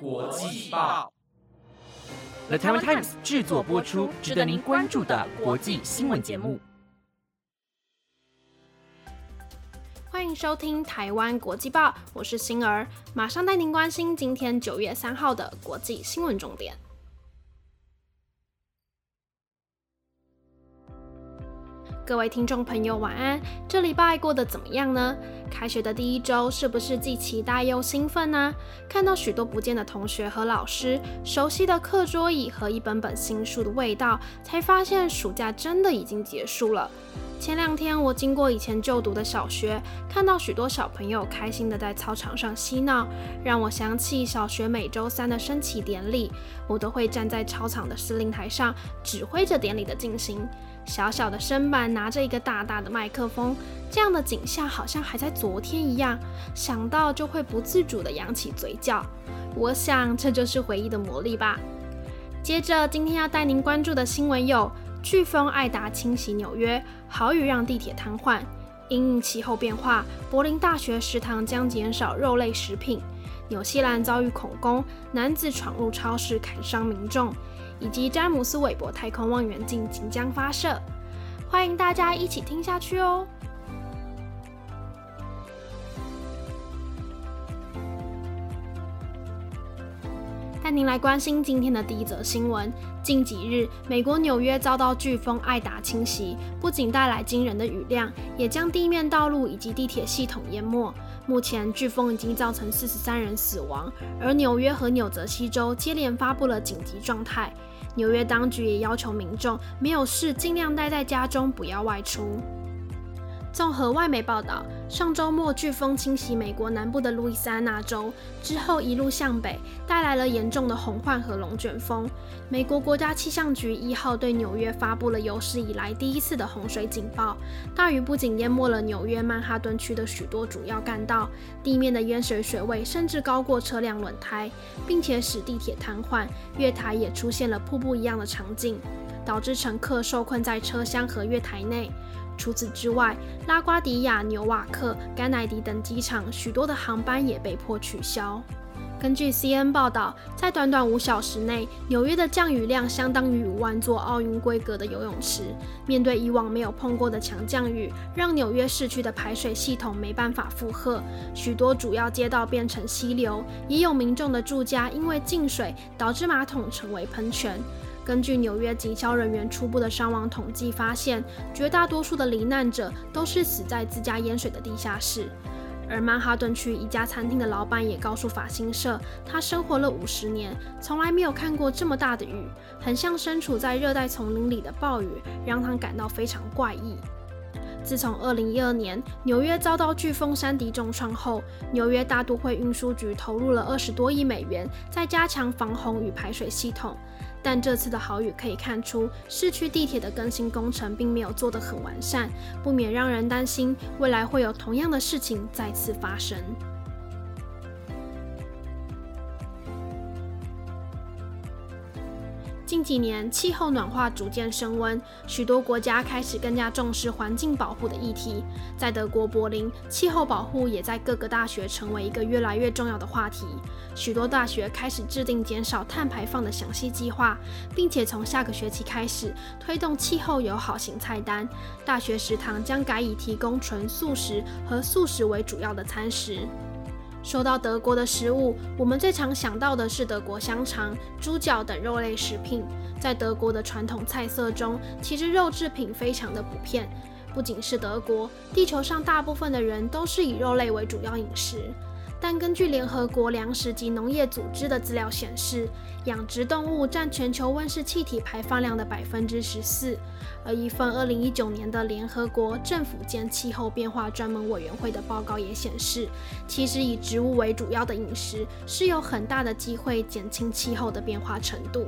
国际报，The Taiwan Times 制作播出，值得您关注的国际新闻节目。欢迎收听台湾国际报，我是星儿，马上带您关心今天九月三号的国际新闻重点。各位听众朋友，晚安！这礼拜过得怎么样呢？开学的第一周，是不是既期待又兴奋呢？看到许多不见的同学和老师，熟悉的课桌椅和一本本新书的味道，才发现暑假真的已经结束了。前两天我经过以前就读的小学，看到许多小朋友开心的在操场上嬉闹，让我想起小学每周三的升旗典礼，我都会站在操场的司令台上，指挥着典礼的进行。小小的身板拿着一个大大的麦克风，这样的景象好像还在昨天一样，想到就会不自主的扬起嘴角。我想这就是回忆的魔力吧。接着，今天要带您关注的新闻有：飓风艾达侵袭纽约，豪雨让地铁瘫痪；因应气候变化，柏林大学食堂将减少肉类食品；纽西兰遭遇恐攻，男子闯入超市砍伤民众。以及詹姆斯韦伯太空望远镜即将发射，欢迎大家一起听下去哦。带您来关心今天的第一则新闻。近几日，美国纽约遭到飓风艾达侵袭，不仅带来惊人的雨量，也将地面道路以及地铁系统淹没。目前，飓风已经造成四十三人死亡，而纽约和纽泽西州接连发布了紧急状态。纽约当局也要求民众没有事尽量待在家中，不要外出。综合外媒报道，上周末飓风侵袭美国南部的路易斯安那州之后，一路向北，带来了严重的洪患和龙卷风。美国国家气象局一号对纽约发布了有史以来第一次的洪水警报。大雨不仅淹没了纽约曼哈顿区的许多主要干道，地面的淹水水位甚至高过车辆轮胎，并且使地铁瘫痪，月台也出现了瀑布一样的场景，导致乘客受困在车厢和月台内。除此之外，拉瓜迪亚、纽瓦克、甘乃迪等机场许多的航班也被迫取消。根据 CN 报道，在短短五小时内，纽约的降雨量相当于五万座奥运规格的游泳池。面对以往没有碰过的强降雨，让纽约市区的排水系统没办法负荷，许多主要街道变成溪流，也有民众的住家因为进水导致马桶成为喷泉。根据纽约警消人员初步的伤亡统计发现，绝大多数的罹难者都是死在自家淹水的地下室。而曼哈顿区一家餐厅的老板也告诉法新社，他生活了五十年，从来没有看过这么大的雨，很像身处在热带丛林里的暴雨，让他感到非常怪异。自从2012年纽约遭到飓风山迪重创后，纽约大都会运输局投入了二十多亿美元，在加强防洪与排水系统。但这次的好雨可以看出，市区地铁的更新工程并没有做得很完善，不免让人担心未来会有同样的事情再次发生。几年，气候暖化逐渐升温，许多国家开始更加重视环境保护的议题。在德国柏林，气候保护也在各个大学成为一个越来越重要的话题。许多大学开始制定减少碳排放的详细计划，并且从下个学期开始推动气候友好型菜单。大学食堂将改以提供纯素食和素食为主要的餐食。说到德国的食物，我们最常想到的是德国香肠、猪脚等肉类食品。在德国的传统菜色中，其实肉制品非常的普遍。不仅是德国，地球上大部分的人都是以肉类为主要饮食。但根据联合国粮食及农业组织的资料显示，养殖动物占全球温室气体排放量的百分之十四。而一份二零一九年的联合国政府间气候变化专门委员会的报告也显示，其实以植物为主要的饮食是有很大的机会减轻气候的变化程度。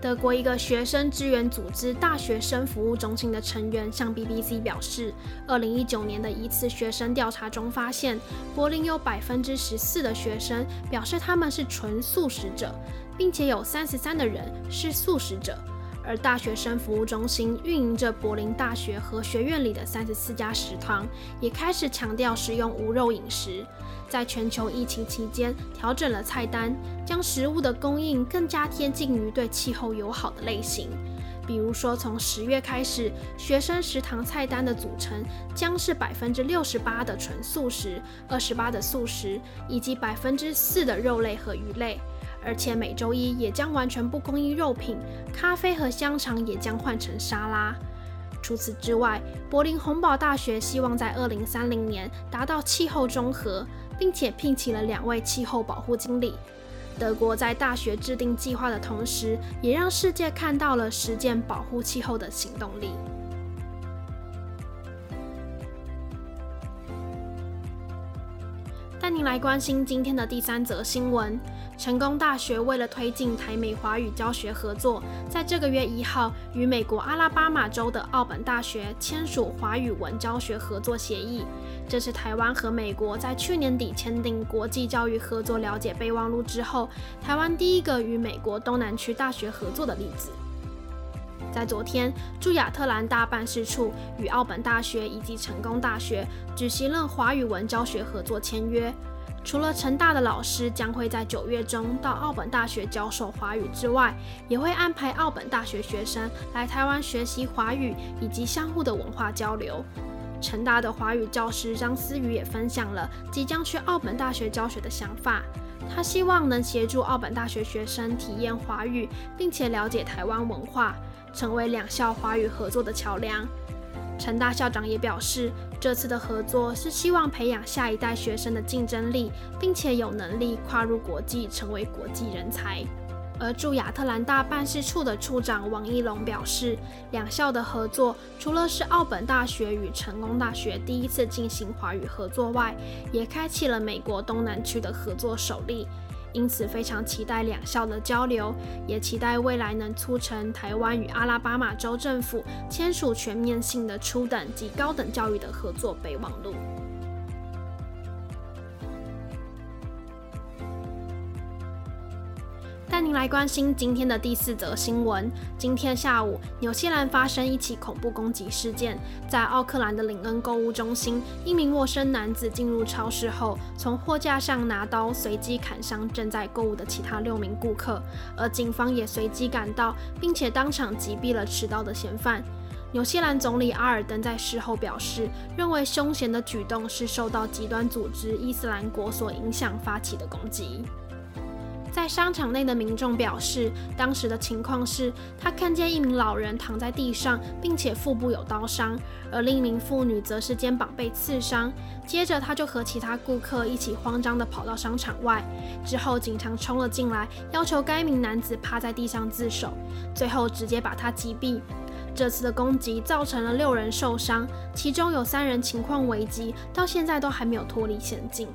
德国一个学生支援组织大学生服务中心的成员向 BBC 表示，二零一九年的一次学生调查中发现，柏林有百分之十四的学生表示他们是纯素食者，并且有三十三的人是素食者。而大学生服务中心运营着柏林大学和学院里的三十四家食堂，也开始强调使用无肉饮食。在全球疫情期间，调整了菜单，将食物的供应更加贴近于对气候友好的类型。比如说，从十月开始，学生食堂菜单的组成将是百分之六十八的纯素食，二十八的素食，以及百分之四的肉类和鱼类。而且每周一也将完全不供应肉品，咖啡和香肠也将换成沙拉。除此之外，柏林洪堡大学希望在二零三零年达到气候中和，并且聘请了两位气候保护经理。德国在大学制定计划的同时，也让世界看到了实践保护气候的行动力。带您来关心今天的第三则新闻：成功大学为了推进台美华语教学合作，在这个月一号与美国阿拉巴马州的奥本大学签署华语文教学合作协议。这是台湾和美国在去年底签订国际教育合作了解备忘录之后，台湾第一个与美国东南区大学合作的例子。在昨天，驻亚特兰大办事处与奥本大学以及成功大学举行了华语文教学合作签约。除了成大的老师将会在九月中到奥本大学教授华语之外，也会安排奥本大学学生来台湾学习华语以及相互的文化交流。成大的华语教师张思雨也分享了即将去奥本大学教学的想法。他希望能协助奥本大学学生体验华语，并且了解台湾文化，成为两校华语合作的桥梁。成大校长也表示，这次的合作是希望培养下一代学生的竞争力，并且有能力跨入国际，成为国际人才。而驻亚特兰大办事处的处长王一龙表示，两校的合作除了是奥本大学与成功大学第一次进行华语合作外，也开启了美国东南区的合作首例。因此，非常期待两校的交流，也期待未来能促成台湾与阿拉巴马州政府签署全面性的初等及高等教育的合作备忘录。带您来关心今天的第四则新闻。今天下午，纽西兰发生一起恐怖攻击事件，在奥克兰的林恩购物中心，一名陌生男子进入超市后，从货架上拿刀随机砍伤正在购物的其他六名顾客，而警方也随即赶到，并且当场击毙了持刀的嫌犯。纽西兰总理阿尔登在事后表示，认为凶嫌的举动是受到极端组织伊斯兰国所影响发起的攻击。在商场内的民众表示，当时的情况是他看见一名老人躺在地上，并且腹部有刀伤，而另一名妇女则是肩膀被刺伤。接着，他就和其他顾客一起慌张地跑到商场外。之后，警察冲了进来，要求该名男子趴在地上自首，最后直接把他击毙。这次的攻击造成了六人受伤，其中有三人情况危急，到现在都还没有脱离险境。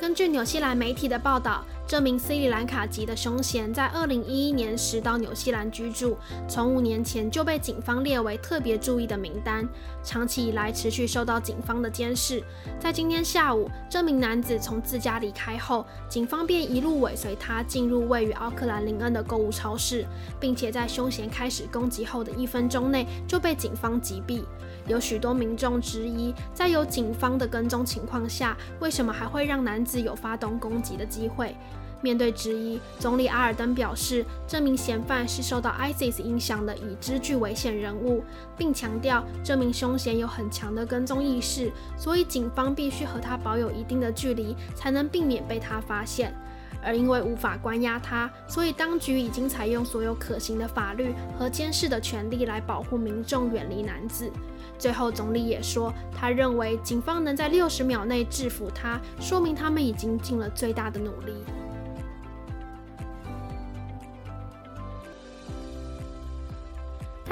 根据纽西兰媒体的报道，这名斯里兰卡籍的凶嫌在2011年时到纽西兰居住，从五年前就被警方列为特别注意的名单，长期以来持续受到警方的监视。在今天下午，这名男子从自家离开后，警方便一路尾随他进入位于奥克兰林恩的购物超市，并且在凶嫌开始攻击后的一分钟内就被警方击毙。有许多民众质疑，在有警方的跟踪情况下，为什么还会让男子有发动攻击的机会？面对质疑，总理阿尔登表示，这名嫌犯是受到 ISIS 影响的已知具危险人物，并强调这名凶嫌有很强的跟踪意识，所以警方必须和他保有一定的距离，才能避免被他发现。而因为无法关押他，所以当局已经采用所有可行的法律和监视的权利来保护民众远离男子。最后，总理也说，他认为警方能在六十秒内制服他，说明他们已经尽了最大的努力。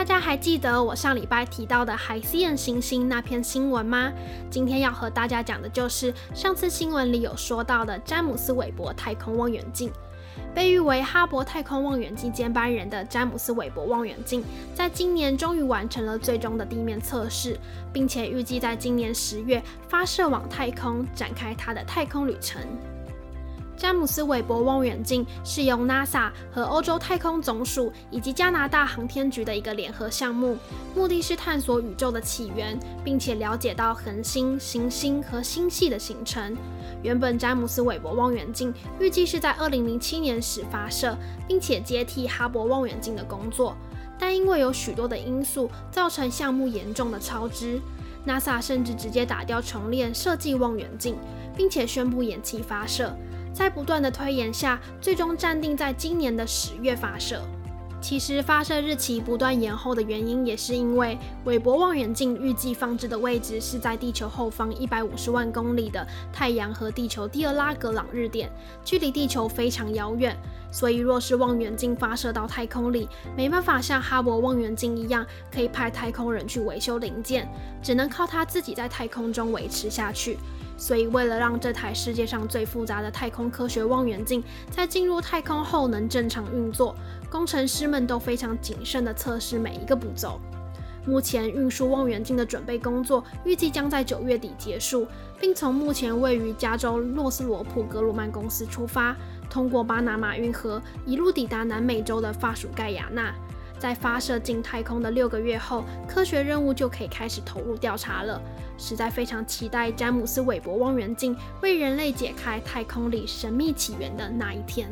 大家还记得我上礼拜提到的海西恩行星那篇新闻吗？今天要和大家讲的就是上次新闻里有说到的詹姆斯韦伯太空望远镜。被誉为哈勃太空望远镜接班人的詹姆斯韦伯望远镜，在今年终于完成了最终的地面测试，并且预计在今年十月发射往太空，展开它的太空旅程。詹姆斯韦伯望远镜是由 NASA 和欧洲太空总署以及加拿大航天局的一个联合项目，目的是探索宇宙的起源，并且了解到恒星、行星和星系的形成。原本詹姆斯韦伯望远镜预计是在2007年时发射，并且接替哈勃望远镜的工作，但因为有许多的因素造成项目严重的超支，NASA 甚至直接打掉重练设计望远镜，并且宣布延期发射。在不断的推延下，最终暂定在今年的十月发射。其实发射日期不断延后的原因，也是因为韦伯望远镜预计放置的位置是在地球后方一百五十万公里的太阳和地球第二拉格朗日点，距离地球非常遥远。所以若是望远镜发射到太空里，没办法像哈勃望远镜一样，可以派太空人去维修零件，只能靠它自己在太空中维持下去。所以，为了让这台世界上最复杂的太空科学望远镜在进入太空后能正常运作，工程师们都非常谨慎地测试每一个步骤。目前，运输望远镜的准备工作预计将在九月底结束，并从目前位于加州诺斯罗普格鲁曼公司出发，通过巴拿马运河，一路抵达南美洲的法属盖亚纳。在发射进太空的六个月后，科学任务就可以开始投入调查了。实在非常期待詹姆斯韦伯望远镜为人类解开太空里神秘起源的那一天。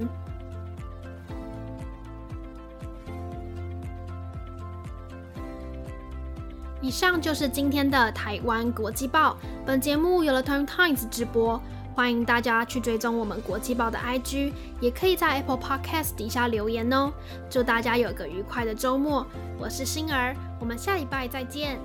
以上就是今天的台湾国际报。本节目由了 Time Times 直播。欢迎大家去追踪我们国际报的 IG，也可以在 Apple Podcast 底下留言哦。祝大家有个愉快的周末，我是星儿，我们下礼拜再见。